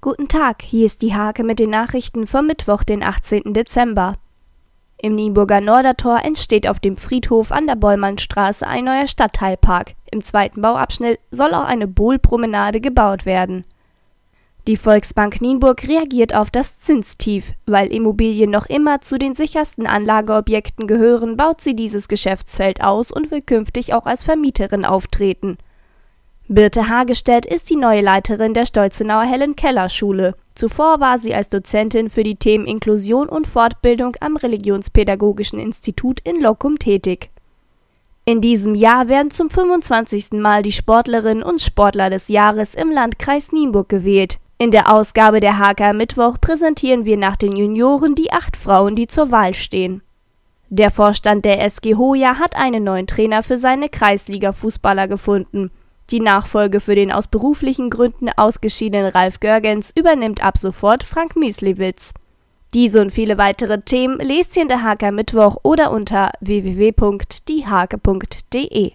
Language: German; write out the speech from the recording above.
Guten Tag, hier ist die Hake mit den Nachrichten vom Mittwoch, den 18. Dezember. Im Nienburger Nordertor entsteht auf dem Friedhof an der Bollmannstraße ein neuer Stadtteilpark. Im zweiten Bauabschnitt soll auch eine Bohlpromenade gebaut werden. Die Volksbank Nienburg reagiert auf das Zinstief. Weil Immobilien noch immer zu den sichersten Anlageobjekten gehören, baut sie dieses Geschäftsfeld aus und will künftig auch als Vermieterin auftreten. Birte Hagestedt ist die neue Leiterin der Stolzenauer Helen Keller Schule. Zuvor war sie als Dozentin für die Themen Inklusion und Fortbildung am Religionspädagogischen Institut in Locum tätig. In diesem Jahr werden zum 25. Mal die Sportlerinnen und Sportler des Jahres im Landkreis Nienburg gewählt. In der Ausgabe der HK Mittwoch präsentieren wir nach den Junioren die acht Frauen, die zur Wahl stehen. Der Vorstand der SG Hoja hat einen neuen Trainer für seine Kreisliga-Fußballer gefunden. Die Nachfolge für den aus beruflichen Gründen ausgeschiedenen Ralf Görgens übernimmt ab sofort Frank Miesliwitz. Diese und viele weitere Themen lest ihr in der Haker Mittwoch oder unter www.diehake.de.